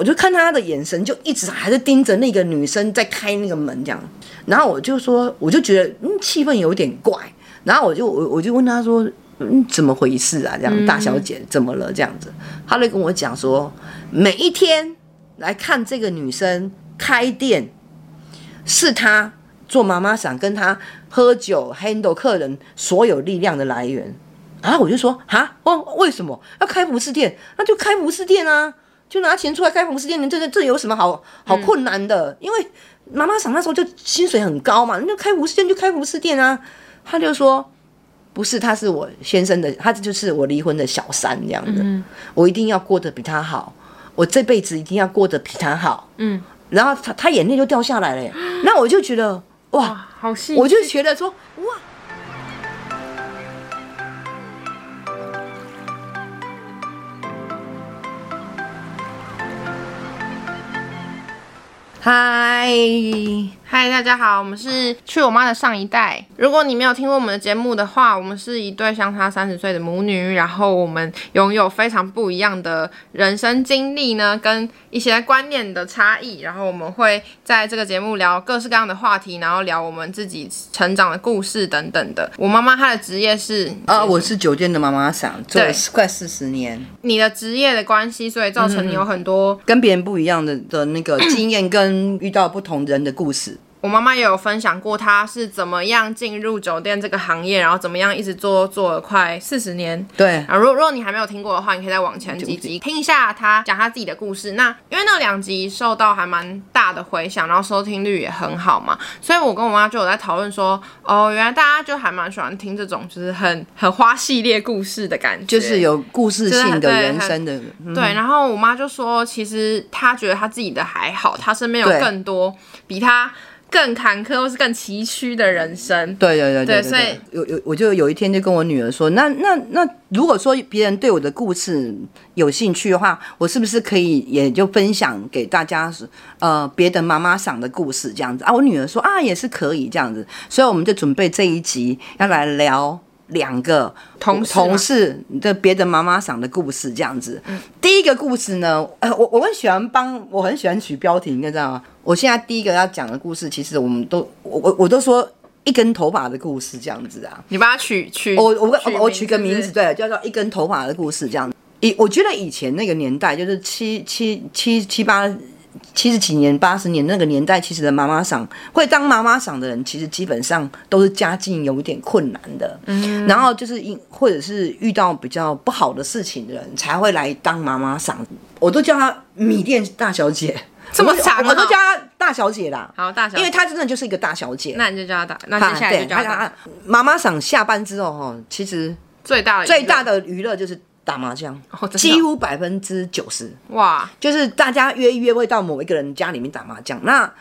我就看他的眼神就一直还是盯着那个女生在开那个门这样，然后我就说，我就觉得嗯气氛有点怪，然后我就我我就问他说，嗯怎么回事啊？这样大小姐怎么了？这样子，他就跟我讲说，每一天来看这个女生开店，是他做妈妈想跟他喝酒 handle 客人所有力量的来源。然后我就说哈，哦，为什么要开服饰店？那就开服饰店啊。就拿钱出来开服饰店，这这这有什么好好困难的？嗯、因为妈妈桑那时候就薪水很高嘛，那就开服饰店就开服饰店啊。他就说不是，他是我先生的，他就是我离婚的小三这样的。嗯、我一定要过得比他好，我这辈子一定要过得比他好。嗯，然后他他眼泪就掉下来了，那我就觉得哇，哇好细，我就觉得说哇。嗨。大家好，我们是去我妈的上一代。如果你没有听过我们的节目的话，我们是一对相差三十岁的母女，然后我们拥有非常不一样的人生经历呢，跟一些观念的差异。然后我们会在这个节目聊各式各样的话题，然后聊我们自己成长的故事等等的。我妈妈她的职业是啊，我是酒店的妈妈桑，做了快四十年。你的职业的关系，所以造成你有很多、嗯、跟别人不一样的的那个经验，跟遇到不同人的故事。我妈妈也有分享过，她是怎么样进入酒店这个行业，然后怎么样一直做做了快四十年。对啊，如果如果你还没有听过的话，你可以再往前几集听一下她讲她自己的故事。那因为那两集受到还蛮大的回响，然后收听率也很好嘛，所以我跟我妈就有在讨论说，哦，原来大家就还蛮喜欢听这种就是很很花系列故事的感觉，就是有故事性的人生的。对，对，然后我妈就说，其实她觉得她自己的还好，她身边有更多比她。更坎坷或是更崎岖的人生，对对对对，对，所以有有我就有一天就跟我女儿说，那那那如果说别人对我的故事有兴趣的话，我是不是可以也就分享给大家，呃，别的妈妈想的故事这样子啊？我女儿说啊，也是可以这样子，所以我们就准备这一集要来聊。两个同同事的别的妈妈桑的故事这样子。嗯、第一个故事呢，呃，我我很喜欢帮，我很喜欢取标题，你知道吗？我现在第一个要讲的故事，其实我们都，我我我都说一根头发的故事这样子啊。你把它取取，我我我我取个名字，对，叫做一根头发的故事这样。以我觉得以前那个年代，就是七七七七八。七十几年、八十年那个年代，其实的妈妈桑会当妈妈桑的人，其实基本上都是家境有一点困难的。嗯，然后就是因或者是遇到比较不好的事情的人，才会来当妈妈桑。我都叫她米店大小姐，这么长，我都叫她大小姐啦。好，大小姐，因为她真的就是一个大小姐。那你就叫她大，那接下来就叫她妈妈桑。下班之后哈，其实最大的最大的娱乐就是。打麻将，哦、几乎百分之九十哇，就是大家约一约会到某一个人家里面打麻将。那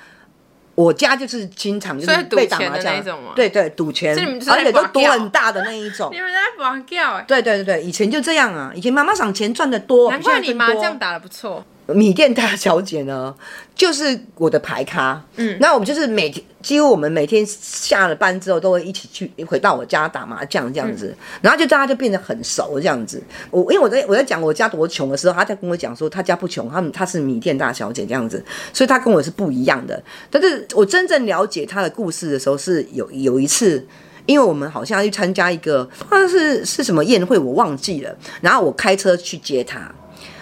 我家就是经常就是被打麻将，对对，赌钱，而且都赌很大的那一种。你们在玩叫哎？对对对对，以前就这样啊，以前妈妈赏钱赚得多，难怪你麻将打得不错。米店大小姐呢，就是我的牌咖。嗯，那我们就是每天，几乎我们每天下了班之后，都会一起去回到我家打麻将这样子。嗯、然后就大家就变得很熟这样子。我因为我在我在讲我家多穷的时候，他在跟我讲说他家不穷，他们他是米店大小姐这样子，所以他跟我是不一样的。但是我真正了解他的故事的时候，是有有一次，因为我们好像要去参加一个，好像是是什么宴会，我忘记了。然后我开车去接他。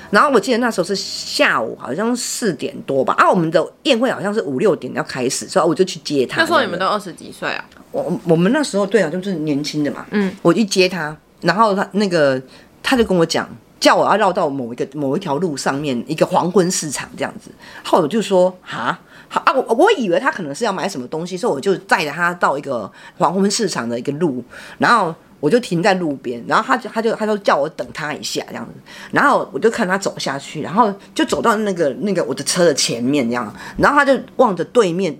然后我记得那时候是下午，好像四点多吧。啊，我们的宴会好像是五六点要开始，所以我就去接他。那时候你们都二十几岁啊？我我们那时候对啊，就是年轻的嘛。嗯，我一接他，然后他那个他就跟我讲，叫我要绕到某一个某一条路上面一个黄昏市场这样子。后来我就说哈，好啊，我我以为他可能是要买什么东西，所以我就载着他到一个黄昏市场的一个路，然后。我就停在路边，然后他就他就他就叫我等他一下这样子，然后我就看他走下去，然后就走到那个那个我的车的前面这样，然后他就望着对面，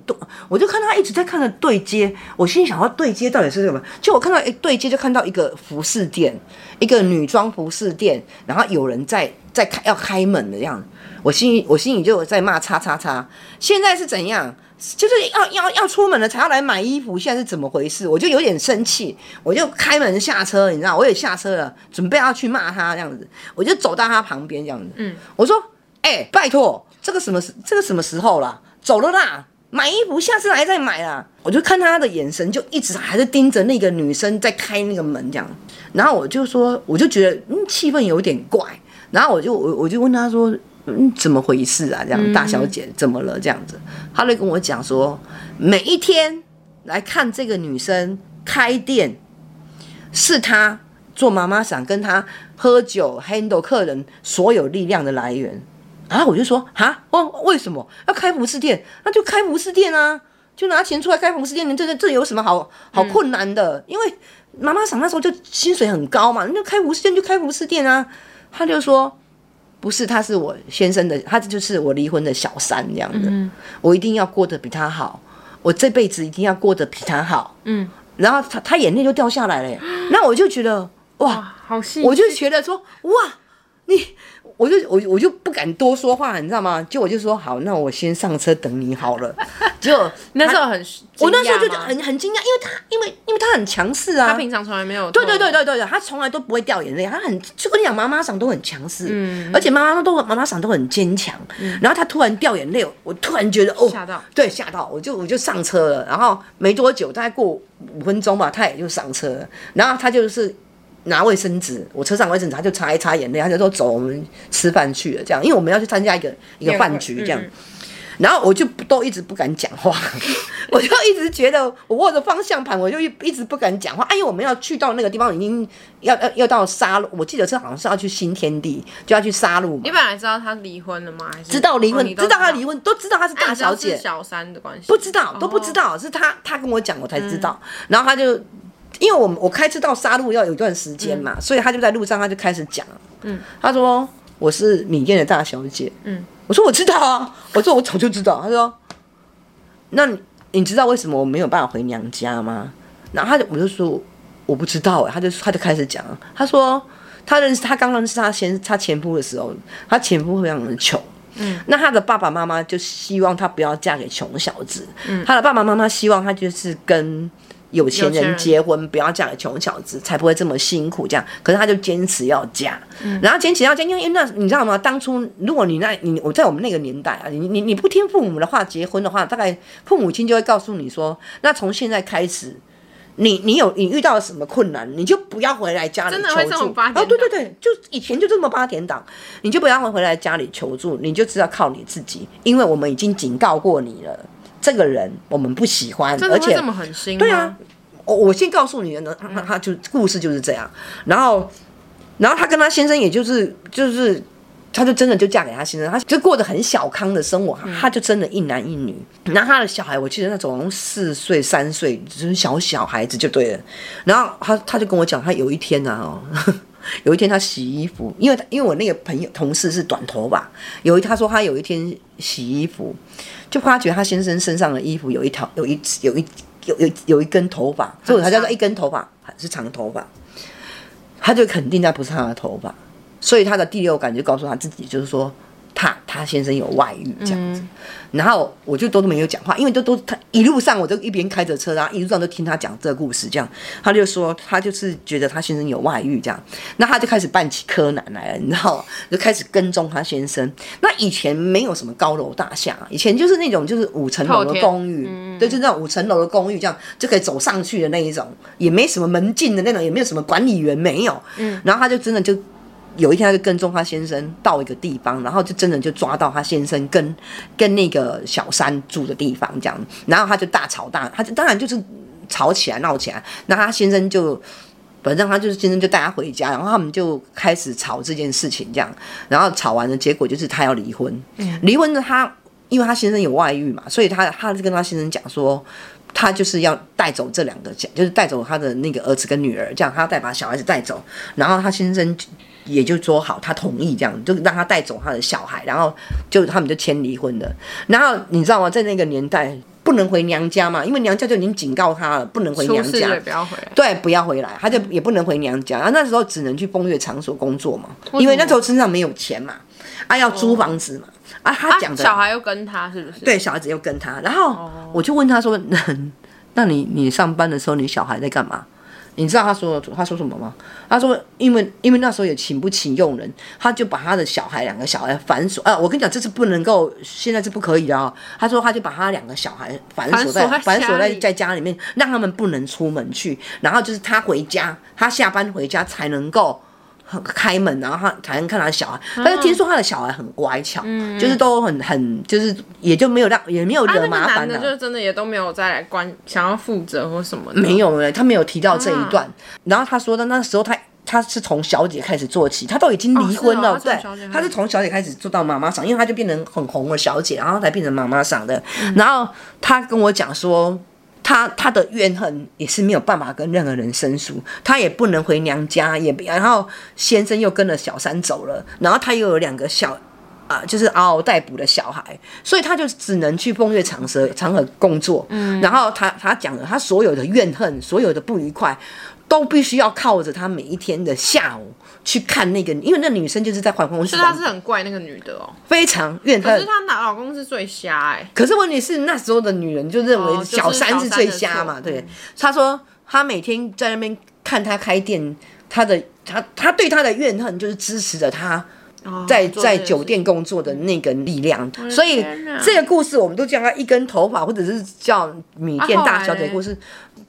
我就看他一直在看着对街，我心里想要对街到底是什么？就我看到一对街就看到一个服饰店，一个女装服饰店，然后有人在在开要开门的样。子，我心里我心里就在骂叉叉叉，现在是怎样？就是要要要出门了才要来买衣服，现在是怎么回事？我就有点生气，我就开门下车，你知道，我也下车了，准备要去骂他这样子，我就走到他旁边这样子，嗯，我说，哎、欸，拜托，这个什么时这个什么时候了？走了啦，买衣服，下次来再买啦。我就看他的眼神，就一直还是盯着那个女生在开那个门这样。然后我就说，我就觉得嗯气氛有点怪。然后我就我我就问他说，嗯怎么回事啊？这样大小姐怎么了？这样子，他就跟我讲说，每一天来看这个女生开店，是他做妈妈想跟他喝酒 handle 客人所有力量的来源。然后我就说啊，哦，为什么要开服饰店？那就开服饰店啊，就拿钱出来开服饰店。这这这有什么好好困难的？嗯、因为妈妈桑那时候就薪水很高嘛，那就开服饰店就开服饰店啊。他就说不是，他是我先生的，他就是我离婚的小三这样的。嗯、我一定要过得比他好，我这辈子一定要过得比他好。嗯，然后他他眼泪就掉下来了。那我就觉得哇，哇好细，我就觉得说哇，你。我就我我就不敢多说话，你知道吗？就我就说好，那我先上车等你好了。结果 那时候很，我那时候就很很惊讶，因为他因为因为他很强势啊，他平常从来没有。对对对对对对，他从来都不会掉眼泪，他很就跟你讲，妈妈嗓都很强势，嗯，而且妈妈都妈妈嗓都很坚强。嗯，然后他突然掉眼泪，我突然觉得哦，吓到，对，吓到，我就我就上车了。然后没多久，大概过五分钟吧，他也就上车了。然后他就是。拿卫生纸，我车上卫生纸，他就擦一擦眼泪，他就说走，我们吃饭去了，这样，因为我们要去参加一个一个饭局，这样，然后我就都一直不敢讲话，我就一直觉得我握着方向盘，我就一一直不敢讲话，哎，因为我们要去到那个地方，已经要要要到沙鹿，我记得是好像是要去新天地，就要去沙鹿。你本来知道他离婚了吗？还是？知道离婚，哦、知道。知道他离婚，都知道他是大小姐，小三的关系，不知道都不知道，是他他跟我讲，我才知道，嗯、然后他就。因为我我开车到沙鹿要有一段时间嘛，嗯、所以他就在路上他就开始讲，嗯，他说我是米店的大小姐，嗯，我说我知道啊，我说我早就知道，他说，那你，你知道为什么我没有办法回娘家吗？然后他就我就说我不知道哎，他就他就开始讲，他说他认识他刚认识他前他前夫的时候，他前夫非常的穷，嗯，那他的爸爸妈妈就希望他不要嫁给穷小子，嗯，他的爸爸妈妈希望他就是跟。有钱人结婚不要嫁给穷小子，才不会这么辛苦。这样，可是他就坚持要嫁，嗯、然后坚持要嫁，因为那你知道吗？当初如果你那你我在我们那个年代啊，你你你不听父母的话结婚的话，大概父母亲就会告诉你说，那从现在开始，你你有你遇到了什么困难，你就不要回来家里求助。真的会这么八点？哦，对对对，就以前就这么八点档，你就不要回来家里求助，你就知道靠你自己，因为我们已经警告过你了。这个人我们不喜欢，而且这么狠心。对啊，我我先告诉你呢，他他就故事就是这样。然后，然后他跟他先生，也就是就是，他就真的就嫁给他先生，他就过得很小康的生活。他就真的一男一女。然后他的小孩，我记得那种四岁三岁，就是小小孩子就对了。然后他他就跟我讲，他有一天呢，哦，有一天他洗衣服，因为因为我那个朋友同事是短头发，有一他说他有一天洗衣服。就发觉他先生身上的衣服有一条，有一有一有有有一根头发，所以他叫做一根头发，是长头发，他就肯定那不是他的头发，所以他的第六感就告诉他自己，就是说。他他先生有外遇这样子，嗯、然后我就都没有讲话，因为都都他一路上我就一边开着车，然后一路上都听他讲这个故事，这样。他就说他就是觉得他先生有外遇这样，那他就开始扮起柯南来了，你知道，就开始跟踪他先生。那以前没有什么高楼大厦，以前就是那种就是五层楼的公寓，嗯、对，就是那种五层楼的公寓这样就可以走上去的那一种，也没什么门禁的那种，也没有什么管理员，没有，嗯，然后他就真的就。有一天，他就跟踪他先生到一个地方，然后就真的就抓到他先生跟跟那个小三住的地方，这样，然后他就大吵大，他就当然就是吵起来闹起来，那他先生就，反正他就是先生就带他回家，然后他们就开始吵这件事情，这样，然后吵完了结果就是他要离婚，离婚的他，因为他先生有外遇嘛，所以他他就跟他先生讲说，他就是要带走这两个，就是带走他的那个儿子跟女儿，这样他要带把小孩子带走，然后他先生。也就说好，他同意这样，就让他带走他的小孩，然后就他们就签离婚了。然后你知道吗？在那个年代不能回娘家嘛，因为娘家就已经警告他了，不能回娘家，不要回来。对，不要回来，他就也不能回娘家。然后那时候只能去风月场所工作嘛，因为那时候身上没有钱嘛，啊，要租房子嘛，啊，他讲的、啊、小孩又跟他是不是？对，小孩子又跟他。然后我就问他说：“那，那你你上班的时候，你小孩在干嘛？”你知道他说他说什么吗？他说因为因为那时候也请不起佣人，他就把他的小孩两个小孩反锁。啊，我跟你讲，这是不能够，现在是不可以的啊、哦。他说他就把他两个小孩反锁在反锁在在家里面，让他们不能出门去。然后就是他回家，他下班回家才能够。开门，然后他才能看他小孩。但是听说他的小孩很乖巧，嗯、就是都很很，就是也就没有让，也没有惹麻烦、的就是真的也都没有再来关，想要负责或什么的。没有嘞，他没有提到这一段。啊、然后他说的那时候他他是从小姐开始做起，他都已经离婚了，哦哦、对，他是从小姐开始做到妈妈桑，因为他就变成很红的小姐，然后才变成妈妈桑的。嗯、然后他跟我讲说。他他的怨恨也是没有办法跟任何人申诉，他也不能回娘家，也然后先生又跟了小三走了，然后他又有两个小啊、呃，就是嗷嗷待哺的小孩，所以他就只能去风月场所场合工作。嗯，然后他他讲了，他所有的怨恨，所有的不愉快，都必须要靠着他每一天的下午。去看那个，因为那女生就是在环公司，是她是很怪那个女的哦，非常怨恨。可是她老老公是最瞎哎、欸。可是问题是那时候的女人就认为小三是最瞎嘛，对。她说她每天在那边看她开店，她的她她对她的怨恨就是支持着她在在酒店工作的那个力量。所以这个故事我们都叫她一根头发，或者是叫米店大小姐的故事。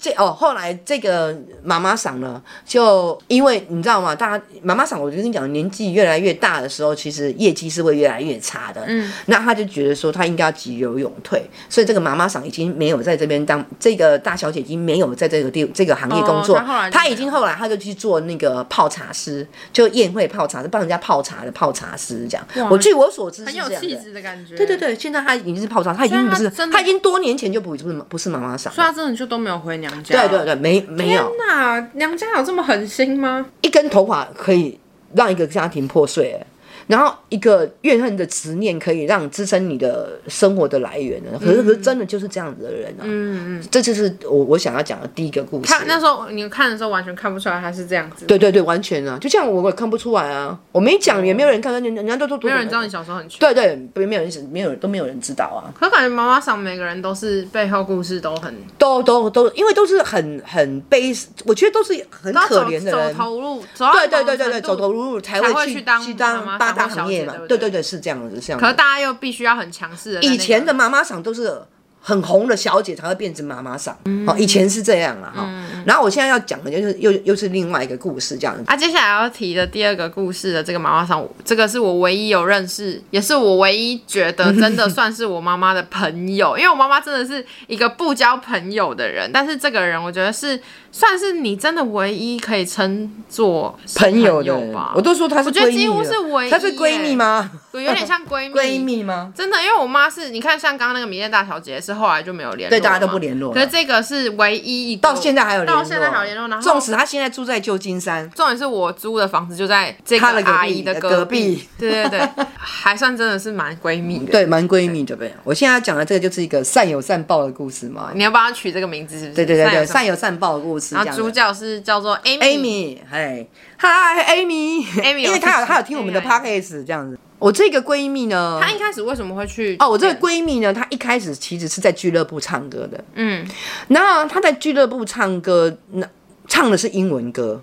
这哦，后来这个妈妈桑呢，就因为你知道吗？大家妈妈桑，我就跟你讲，年纪越来越大的时候，其实业绩是会越来越差的。嗯，那他就觉得说，他应该要急流勇退，所以这个妈妈桑已经没有在这边当这个大小姐，已经没有在这个地这个行业工作。哦、他已经后来他就去做那个泡茶师，就宴会泡茶，是帮人家泡茶的泡茶师这样。我据我所知是这样的，很有气质的感觉。对对对，现在他已经是泡茶，他已经不是，他，他已经多年前就不是不是妈妈桑，所以他真的就都没有回娘。对对对，没没有。天哪，娘家有这么狠心吗？一根头发可以让一个家庭破碎。然后一个怨恨的执念可以让支撑你的生活的来源呢？可是可是真的就是这样子的人啊！嗯嗯，这就是我我想要讲的第一个故事。他那时候你看的时候完全看不出来他是这样子。对对对，完全啊，就像我我也看不出来啊，我没讲也没有人看到，人家都都没有人知道你小时候很穷。对对，没有人没有都没有人知道啊。可感觉妈妈桑每个人都是背后故事都很都都都，因为都是很很悲，我觉得都是很可怜的人。走投入，对对对对对，走投入路才会去当去当八大行业嘛，对。对对是这样子，是这样。可是大家又必须要很强势的。以前的妈妈桑都是很红的小姐才会变成妈妈桑，哦，以前是这样了，哈。然后我现在要讲的就是又又是另外一个故事，这样子。啊，接下来要提的第二个故事的这个妈妈桑，这个是我唯一有认识，也是我唯一觉得真的算是我妈妈的朋友，因为我妈妈真的是一个不交朋友的人，但是这个人我觉得是。算是你真的唯一可以称作朋友吧？我都说她是我觉得几乎是唯一。她是闺蜜吗？有点像闺蜜。闺蜜吗？真的，因为我妈是，你看像刚刚那个米店大小姐是后来就没有联络，对，大家都不联络。可是这个是唯一一个，到现在还有联络，到现在还有联络。然后，纵使她现在住在旧金山，重点是我租的房子就在这个阿姨的隔壁。对对对，还算真的是蛮闺蜜的。对，蛮闺蜜的呗。我现在讲的这个就是一个善有善报的故事嘛。你要帮她取这个名字是不是？对对对对，善有善报的故事。然后主角是。叫做 Amy，哎，嗨，Amy，Amy，因为他有她有听我们的 podcast 这样子。我这个闺蜜呢，她一开始为什么会去？哦，我这个闺蜜呢，她一开始其实是在俱乐部唱歌的，嗯，然后她在俱乐部唱歌，那唱的是英文歌，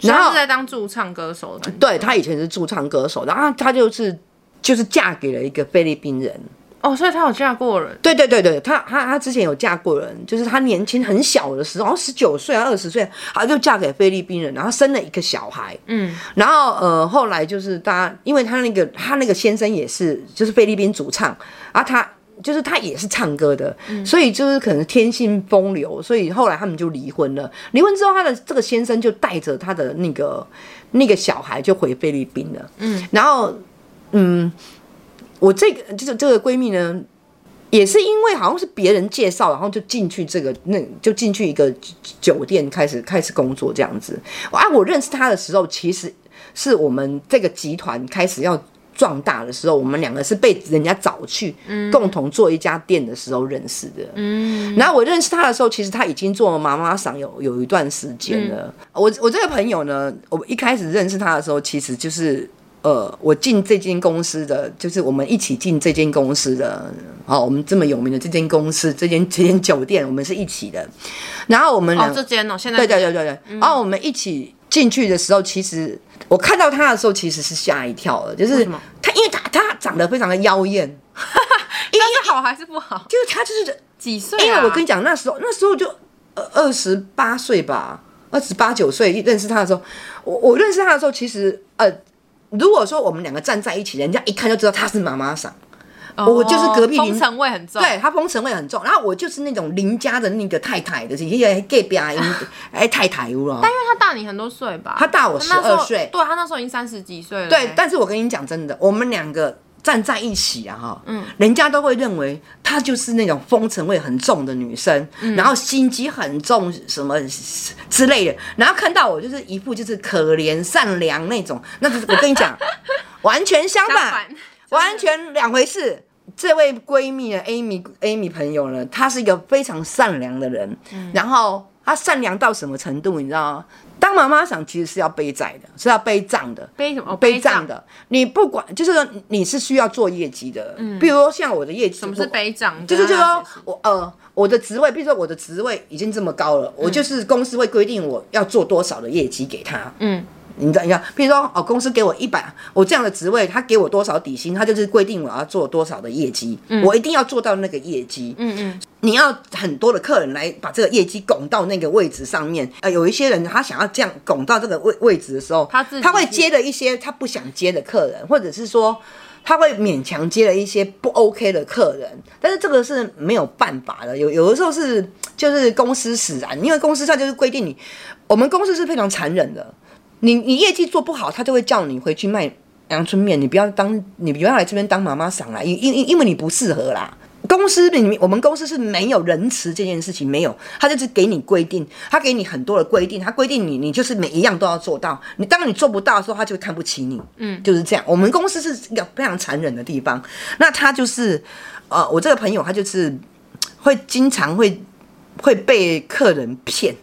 然后是在当驻唱歌手的。对，她以前是驻唱歌手，然后她就是就是嫁给了一个菲律宾人。哦，所以她有嫁过人？对对对对，她她她之前有嫁过人，就是她年轻很小的时候，好像十九岁啊二十岁，她就嫁给菲律宾人，然后生了一个小孩。嗯，然后呃后来就是大家，因为她那个她那个先生也是就是菲律宾主唱，啊他就是他也是唱歌的，嗯、所以就是可能天性风流，所以后来他们就离婚了。离婚之后，他的这个先生就带着他的那个那个小孩就回菲律宾了。嗯，然后嗯。我这个就是这个闺蜜呢，也是因为好像是别人介绍，然后就进去这个那就进去一个酒店开始开始工作这样子。啊，我认识她的时候，其实是我们这个集团开始要壮大的时候，我们两个是被人家找去共同做一家店的时候认识的。嗯，然后我认识她的时候，其实她已经做妈妈桑有有一段时间了。我我这个朋友呢，我一开始认识她的时候，其实就是。呃，我进这间公司的，就是我们一起进这间公司的，好，我们这么有名的这间公司，这间这间酒店，我们是一起的。然后我们这间哦，现在对对对对对。嗯、然后我们一起进去的时候，其实我看到他的时候，其实是吓一跳的，就是他，因为他他长得非常的妖艳，因为好还是不好？就是他就是几岁、啊？因为我跟你讲，那时候那时候就呃二十八岁吧。二十八九岁认识他的时候，我我认识他的时候，其实呃，如果说我们两个站在一起，人家一看就知道他是妈妈桑。哦、我就是隔壁邻，风尘味很重。对，他风尘味很重。然后我就是那种邻家的那个太太的，一个隔壁哎太太了。但因为他大你很多岁吧？他大我十二岁。对，他那时候已经三十几岁了。对，但是我跟你讲真的，我们两个。站在一起啊，哈，嗯，人家都会认为她就是那种风尘味很重的女生，嗯、然后心机很重，什么之类的。然后看到我就是一副就是可怜善良那种，那就是我跟你讲，完全相反，相反完全两回事。这位闺蜜呢，Amy，Amy 朋友呢，她是一个非常善良的人，嗯、然后她善良到什么程度，你知道吗？当妈妈想其实是要背债的，是要背账的，背什么？背账的。你不管，就是说你是需要做业绩的。嗯，比如说像我的业绩，什么是背账？就是就是说我呃我的职位，比如说我的职位已经这么高了，我就是公司会规定我要做多少的业绩给他。嗯。你知道，你知道，比如说哦，公司给我一百，我这样的职位，他给我多少底薪，他就是规定我要做多少的业绩，嗯、我一定要做到那个业绩。嗯嗯，你要很多的客人来把这个业绩拱到那个位置上面。呃，有一些人他想要这样拱到这个位位置的时候，他他会接了一些他不想接的客人，或者是说他会勉强接了一些不 OK 的客人。但是这个是没有办法的，有有的时候是就是公司使然，因为公司上就是规定你，我们公司是非常残忍的。你你业绩做不好，他就会叫你回去卖阳春面。你不要当，你不要来这边当妈妈桑啦，因因因为你不适合啦。公司里面，我们公司是没有仁慈这件事情，没有，他就是给你规定，他给你很多的规定，他规定你，你就是每一样都要做到。你当你做不到的时候，他就会看不起你。嗯，就是这样。我们公司是一个非常残忍的地方。那他就是，呃，我这个朋友他就是会经常会会被客人骗。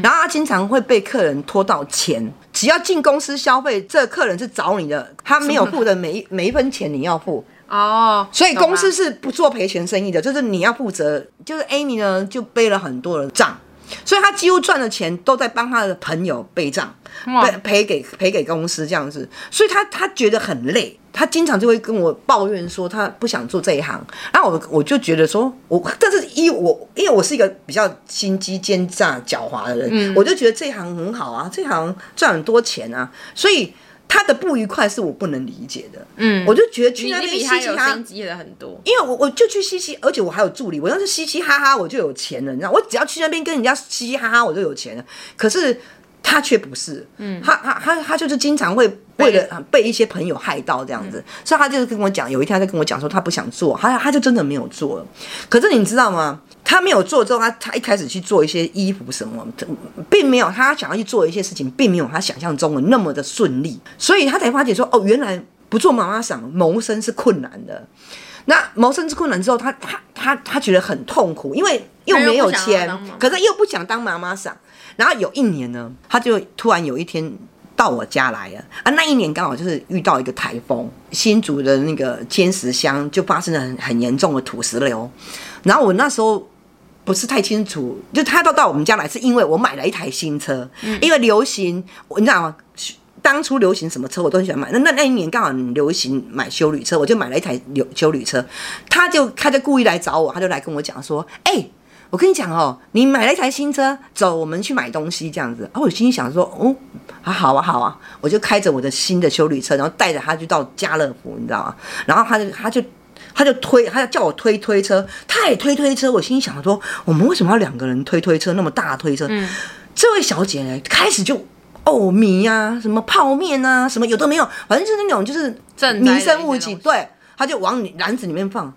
然后他经常会被客人拖到钱，只要进公司消费，这个客人是找你的，他没有付的每一每一分钱你要付哦。所以公司是不做赔钱生意的，就是你要负责。就是 Amy 呢，就背了很多的账，所以他几乎赚的钱都在帮他的朋友背账，赔赔给赔给公司这样子，所以他他觉得很累。他经常就会跟我抱怨说他不想做这一行，然后我我就觉得说，我但是一我因为我是一个比较心机奸诈狡猾的人，嗯、我就觉得这一行很好啊，这一行赚很多钱啊，所以他的不愉快是我不能理解的。嗯，我就觉得去那边嘻嘻哈哈，很多，因为我我就去嘻嘻，而且我还有助理，我要是嘻嘻哈哈我就有钱了，你知道，我只要去那边跟人家嘻嘻哈哈我就有钱了，可是。他却不是，嗯，他他他他就是经常会为了被一些朋友害到这样子，嗯、所以他就是跟我讲，有一天他就跟我讲说他不想做，他他就真的没有做了。可是你知道吗？他没有做之后，他他一开始去做一些衣服什么，并没有他想要去做一些事情，并没有他想象中的那么的顺利，所以他才发觉说，哦，原来不做妈妈想谋生是困难的。那谋生之困难之后，他他他他觉得很痛苦，因为又没有钱，可是又不想当妈妈桑。然后有一年呢，他就突然有一天到我家来了啊！那一年刚好就是遇到一个台风，新竹的那个尖石乡就发生了很很严重的土石流。然后我那时候不是太清楚，就他到到我们家来，是因为我买了一台新车，嗯、因为流行，你知道吗？当初流行什么车我都很喜欢买。那那那一年刚好流行买修旅车，我就买了一台流修旅车。他就他就故意来找我，他就来跟我讲说：“哎、欸。”我跟你讲哦，你买了一台新车，走，我们去买东西这样子。啊，我心里想说，哦，啊，好啊，好啊，我就开着我的新的修旅车，然后带着他就到家乐福，你知道吗？然后他就，他就，他就推，他就叫我推推车，他也推推车。我心里想说，我们为什么要两个人推推车？那么大推车？嗯，这位小姐呢，开始就哦米啊，什么泡面啊，什么有都没有，反正就是那种就是民生物品，对，他就往篮子里面放，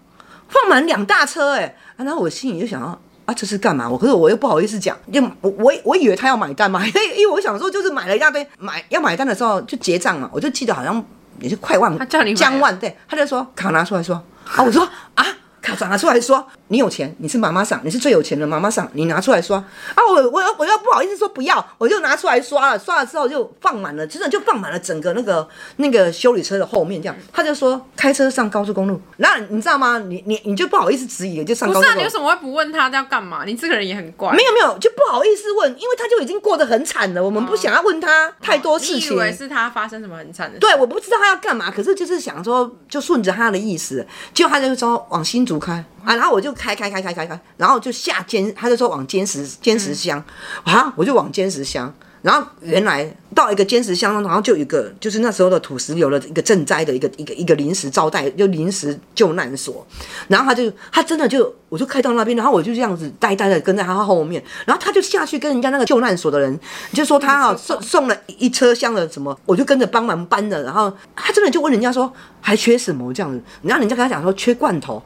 放满两大车，哎，然后我心里就想要。啊，这是干嘛？我可是我又不好意思讲，就我我我以为他要买单嘛，因 为因为我想说就是买了一大堆，买要买单的时候就结账嘛，我就记得好像也是快万，他叫你将万，对，他就说卡拿出来说啊，我说啊卡拿出来说，你有钱，你是妈妈桑，你是最有钱的妈妈桑，你拿出来刷啊！我我我又不好意思说不要，我就拿出来刷了，刷了之后就放满了，真的就放满了整个那个那个修理车的后面这样。他就说开车上高速公路，那你知道吗？你你你就不好意思质疑，就上高速公路。不是啊，你为什么会不问他要干嘛？你这个人也很怪。没有没有，就不好意思问，因为他就已经过得很惨了，我们不想要问他太多事情。哦哦、以为是他发生什么很惨的事？对，我不知道他要干嘛，可是就是想说，就顺着他的意思，就他就说往新竹开啊，然后我就开开开开开开，然后就下尖，他就说往尖石尖石箱，啊，我就往尖石乡。然后原来到一个尖石乡，然后就一个就是那时候的土石流的一个赈灾的一个一个一个临时招待，就临时救难所。然后他就他真的就我就开到那边，然后我就这样子呆呆的跟在他后面。然后他就下去跟人家那个救难所的人就说他啊送送了一车厢的什么，我就跟着帮忙搬的。然后他真的就问人家说还缺什么这样子，然后人家跟他讲说缺罐头，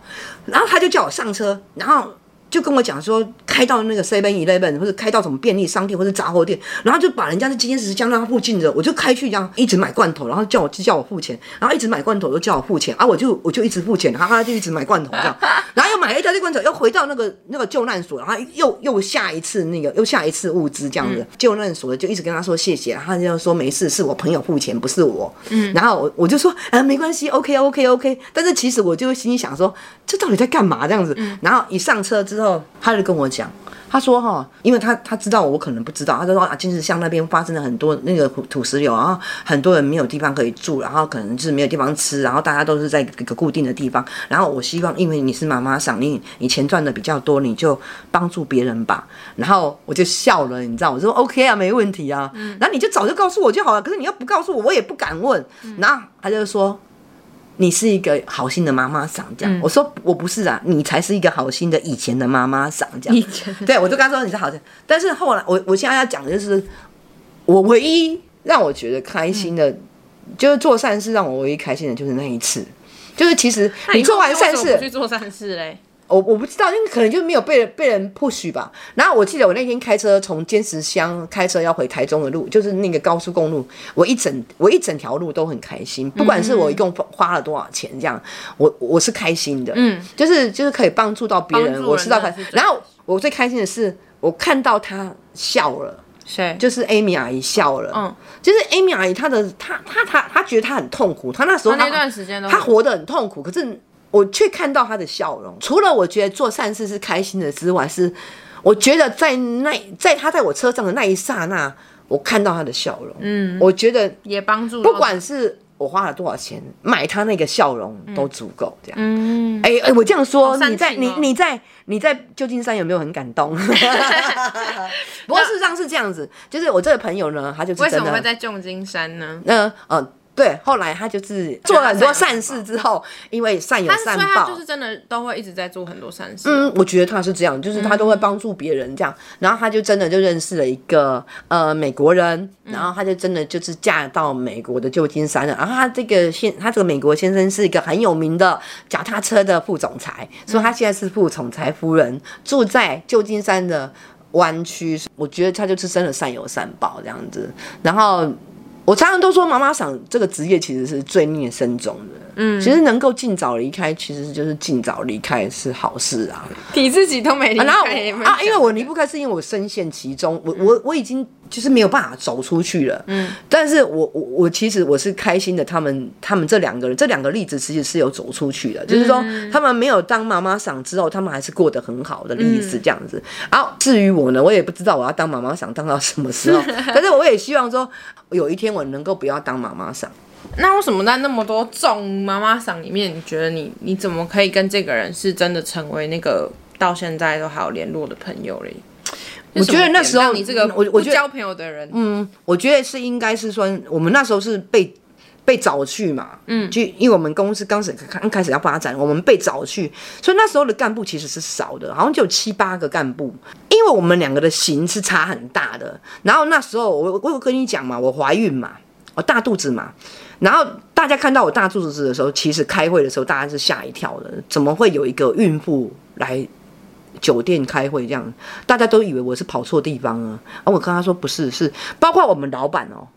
然后他就叫我上车，然后。就跟我讲说，开到那个 Seven Eleven 或者开到什么便利商店或者杂货店，然后就把人家的金坚石乡那附近的，我就开去这样一直买罐头，然后叫我就叫我付钱，然后一直买罐头都叫我付钱啊，我就我就一直付钱，哈哈就一直买罐头这样，然 后买了一大堆罐头，又回到那个那个救难所，然后又又下一次那个又下一次物资这样子，救难所的就一直跟他说谢谢，然后他就说没事，是我朋友付钱，不是我，嗯，然后我我就说啊没关系，OK OK OK，但是其实我就心里想说，这到底在干嘛？这样子，然后一上车。之后，他就跟我讲，他说哈，因为他他知道我可能不知道，他就说啊，金石巷那边发生了很多那个土石流，然后很多人没有地方可以住，然后可能就是没有地方吃，然后大家都是在一个固定的地方。然后我希望，因为你是妈妈桑，你你钱赚的比较多，你就帮助别人吧。然后我就笑了，你知道，我说 OK 啊，没问题啊。然后你就早就告诉我就好了，可是你要不告诉我，我也不敢问。然后他就说。你是一个好心的妈妈桑，这样、嗯、我说我不是啊，你才是一个好心的以前的妈妈桑，这样。以前对，我就跟他说你是好心，但是后来我我现在要讲的就是，我唯一让我觉得开心的，嗯、就是做善事让我唯一开心的就是那一次，就是其实你做完善事去做善事嘞。我我不知道，因为可能就没有被人被人 push 吧。然后我记得我那天开车从尖石乡开车要回台中的路，就是那个高速公路，我一整我一整条路都很开心，不管是我一共花了多少钱，这样我我是开心的，嗯，就是就是可以帮助到别人，人我知道他。然后我最开心的是，我看到他笑了，谁？就是 Amy 阿姨笑了，嗯，就是 Amy 阿姨她的她她她她觉得她很痛苦，她那时候她那段时间都她活得很痛苦，可是。我却看到他的笑容，除了我觉得做善事是开心的之外，是我觉得在那在他在我车上的那一刹那，我看到他的笑容，嗯，我觉得也帮助，不管是我花了多少钱买他那个笑容都足够，这样，嗯，哎哎，我这样说，你在你你在你在旧金山有没有很感动？不过事实上是这样子，就是我这个朋友呢，他就是为什么会在旧金山呢？那嗯。对，后来他就是做了很多善事之后，因为善有善报，就是真的都会一直在做很多善事。嗯，我觉得他是这样，就是他都会帮助别人这样，然后他就真的就认识了一个呃美国人，然后他就真的就是嫁到美国的旧金山了。然后他这个先，他这个美国先生是一个很有名的脚踏车的副总裁，所以他现在是副总裁夫人，住在旧金山的湾区。我觉得他就是真的善有善报这样子，然后。我常常都说，妈妈桑这个职业其实是罪孽深重的。嗯，其实能够尽早离开，其实就是尽早离开是好事啊。你自己都没离开，啊，然后啊，因为我离不开，是因为我深陷其中，我我我已经。就是没有办法走出去了，嗯，但是我我我其实我是开心的，他们他们这两个人这两个例子其实是有走出去的，嗯、就是说他们没有当妈妈桑之后，他们还是过得很好的例子这样子。然后、嗯、至于我呢，我也不知道我要当妈妈桑当到什么时候，可是我也希望说有一天我能够不要当妈妈桑。那为什么在那么多众妈妈桑里面，你觉得你你怎么可以跟这个人是真的成为那个到现在都还有联络的朋友嘞？我觉得那时候你这个我我交朋友的人，嗯，我觉得是应该是说，我们那时候是被被找去嘛，嗯，就因为我们公司刚开始刚开始要发展，我们被找去，所以那时候的干部其实是少的，好像就有七八个干部，因为我们两个的型是差很大的。然后那时候我我有跟你讲嘛，我怀孕嘛，我大肚子嘛，然后大家看到我大肚子的时候，其实开会的时候大家是吓一跳的，怎么会有一个孕妇来？酒店开会这样，大家都以为我是跑错地方了。而我跟他说不是，是包括我们老板哦，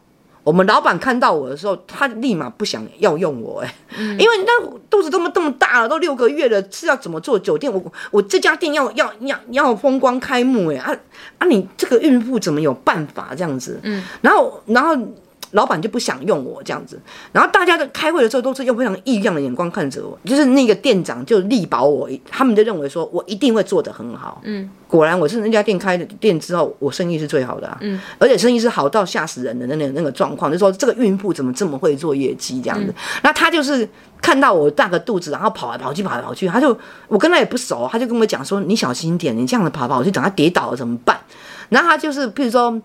我们老板看到我的时候，他立马不想要用我哎、嗯，因为那肚子这么这么大了，都六个月了，是要怎么做酒店？我我这家店要要要要风光开幕哎啊啊！你这个孕妇怎么有办法这样子？嗯，然后然后。老板就不想用我这样子，然后大家在开会的时候都是用非常异样的眼光看着我，就是那个店长就力保我，他们就认为说我一定会做得很好。嗯，果然我是那家店开的店之后，我生意是最好的啊。嗯，而且生意是好到吓死人的那那那个状况，就是说这个孕妇怎么这么会做业绩这样子。嗯，那他就是看到我大个肚子，然后跑来跑去跑来跑去，他就我跟他也不熟，他就跟我讲说，你小心点，你这样子跑来跑去，等他跌倒了怎么办？然后他就是譬如说。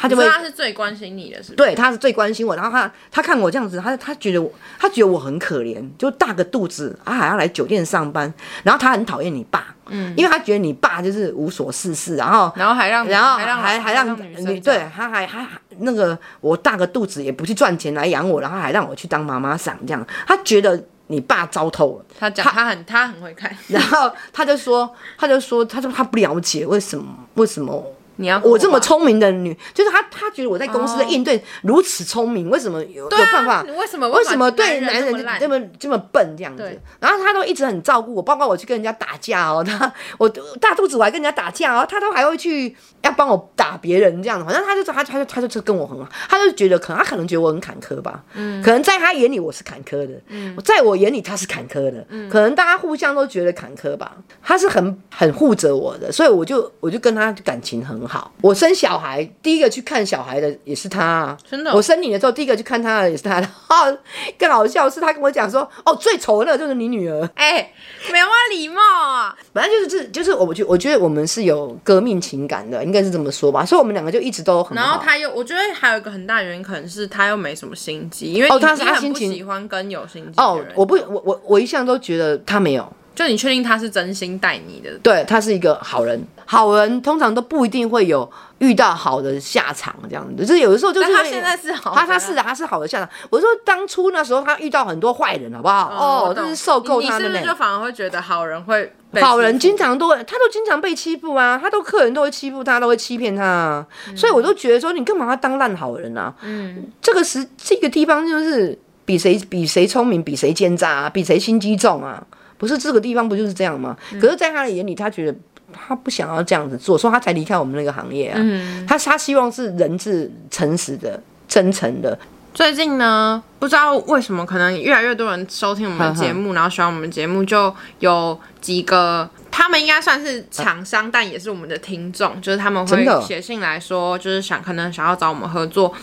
他就会，他是最关心你的，是不是？对，他是最关心我。然后他他看我这样子，他他觉得我，他觉得我很可怜，就大个肚子，他还要来酒店上班。然后他很讨厌你爸，嗯，因为他觉得你爸就是无所事事，然后然后还让然后还让还还让你对，他还还那个我大个肚子也不去赚钱来养我，然后还让我去当妈妈桑这样。他觉得你爸糟透了。他讲他很他很会看，然后他就说他就说他说他不了解为什么为什么。你要我这么聪明的女，就是她，她觉得我在公司的应对如此聪明，为什么有有办法？为什么为什么对男人这么这么笨这样子？然后她都一直很照顾我，包括我去跟人家打架哦，她我大肚子我还跟人家打架哦，她都还会去要帮我打别人这样子，反正她就她她就她就跟我很好，她就觉得可能她可能觉得我很坎坷吧，嗯，可能在她眼里我是坎坷的，嗯，在我眼里她是坎坷的，嗯，可能大家互相都觉得坎坷吧，她是很很护着我的，所以我就我就跟她感情很好。好，我生小孩第一个去看小孩的也是他，啊，真的。我生你的时候第一个去看他的也是他的。哦，更好笑是他跟我讲说，哦，最丑的那个就是你女儿。哎，欸，没有礼貌啊。反正就是这，就是我觉我觉得我们是有革命情感的，应该是这么说吧。所以我们两个就一直都很好。然后他又，我觉得还有一个很大原因，可能是他又没什么心机，因为哦，他是他心情喜欢跟有心机哦，我不，我我我一向都觉得他没有。就你确定他是真心待你的？对，他是一个好人。好人通常都不一定会有遇到好的下场，这样子。就是有的时候就是他现在是好，他他是的，他是好的下场。我说当初那时候他遇到很多坏人，好不好？哦，就是受够他的。你是不是就反而会觉得好人会？好人经常都会，他都经常被欺负啊，他都客人都会欺负他，都会欺骗他啊。所以我都觉得说，你干嘛要当烂好人啊？嗯，这个是这个地方就是比谁比谁聪明，比谁奸诈啊，比谁心机重啊。不是这个地方不就是这样吗？嗯、可是，在他的眼里，他觉得他不想要这样子做，所以他才离开我们那个行业啊。嗯、他他希望是人是诚实的、真诚的。最近呢，不知道为什么，可能越来越多人收听我们的节目，呵呵然后喜欢我们节目，就有几个，他们应该算是厂商，啊、但也是我们的听众，就是他们会写信来说，就是想可能想要找我们合作。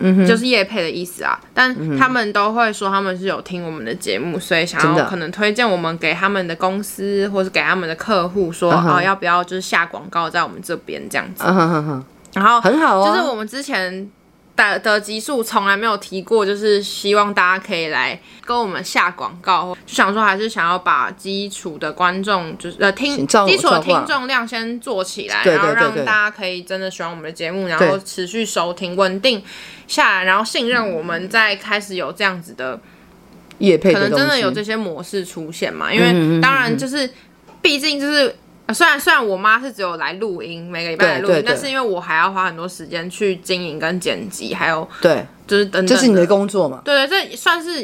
嗯，就是业配的意思啊，但他们都会说他们是有听我们的节目，所以想要可能推荐我们给他们的公司，或是给他们的客户说，说哦，要不要就是下广告在我们这边这样子。然后很好，哦就是我们之前。的的集数从来没有提过，就是希望大家可以来跟我们下广告，就想说还是想要把基础的观众，就是呃听基础的听众量先做起来，然后让大家可以真的喜欢我们的节目，然后持续收听，稳定下来，然后信任我们，再开始有这样子的业配，可能真的有这些模式出现嘛？因为当然就是，毕竟就是。虽然虽然我妈是只有来录音，每个礼拜来录音，但是因为我还要花很多时间去经营跟剪辑，还有对，就是等等，这是你的工作嘛？对对，这算是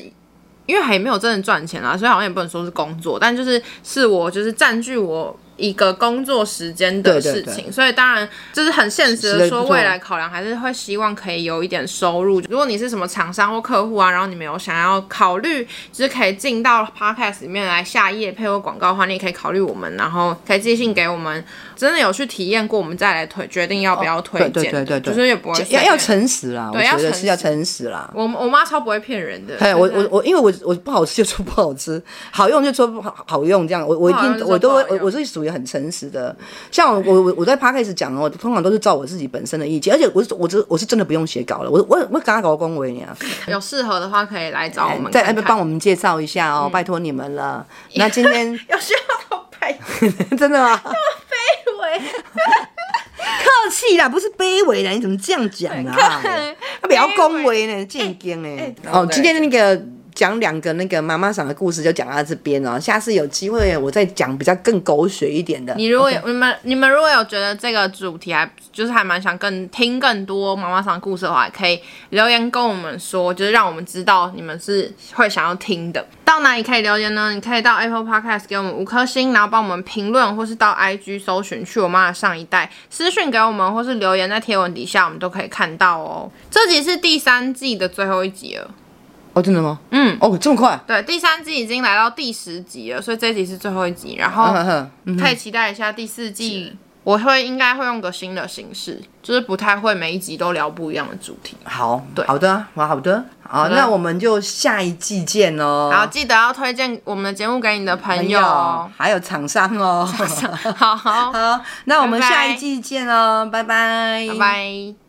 因为还没有真的赚钱啊，所以好像也不能说是工作，但就是是我就是占据我。一个工作时间的事情，对对对，所以当然就是很现实的说，未来考量还是会希望可以有一点收入。如果你是什么厂商或客户啊，然后你们有想要考虑，就是可以进到 Podcast 里面来下夜配或广告的话，你也可以考虑我们，然后可以寄信给我们。真的有去体验过，我们再来推决定要不要推荐。对对对对，就是也不会要要诚实啦，对，我觉得是要诚实啦。我我妈超不会骗人的。对，我我我，因为我我不好吃就说不好吃，好用就说不好好用，这样我我一定我都会我我是属于很诚实的。像我我我在 Podcast 讲哦，通常都是照我自己本身的意见，而且我是我是我是真的不用写稿了，我我我刚刚搞恭维你啊。有适合的话可以来找我们，再帮我们介绍一下哦，拜托你们了。那今天 有需要拍，真的吗？要卑微客气啦，不是卑微啦，你怎么这样讲啊？他比较恭维呢，正经呢。哦，今天的那个讲两个那个妈妈桑的故事就讲到这边哦，下次有机会我再讲比较更狗血一点的。你如果有、okay. 你们你们如果有觉得这个主题还就是还蛮想更听更多妈妈桑故事的话，可以留言跟我们说，就是让我们知道你们是会想要听的。到哪里可以留言呢？你可以到 Apple Podcast 给我们五颗星，然后帮我们评论，或是到 IG 搜寻去我妈的上一代私讯给我们，或是留言在贴文底下，我们都可以看到哦。这集是第三季的最后一集了。哦，真的吗？嗯，哦，这么快？对，第三季已经来到第十集了，所以这一集是最后一集，然后可以期待一下第四季。我会应该会用个新的形式，就是不太会每一集都聊不一样的主题。好，对，好的，好，好的，好，那我们就下一季见哦。然后记得要推荐我们的节目给你的朋友，还有厂商哦。好好 好，那我们下一季见哦，拜拜，拜拜。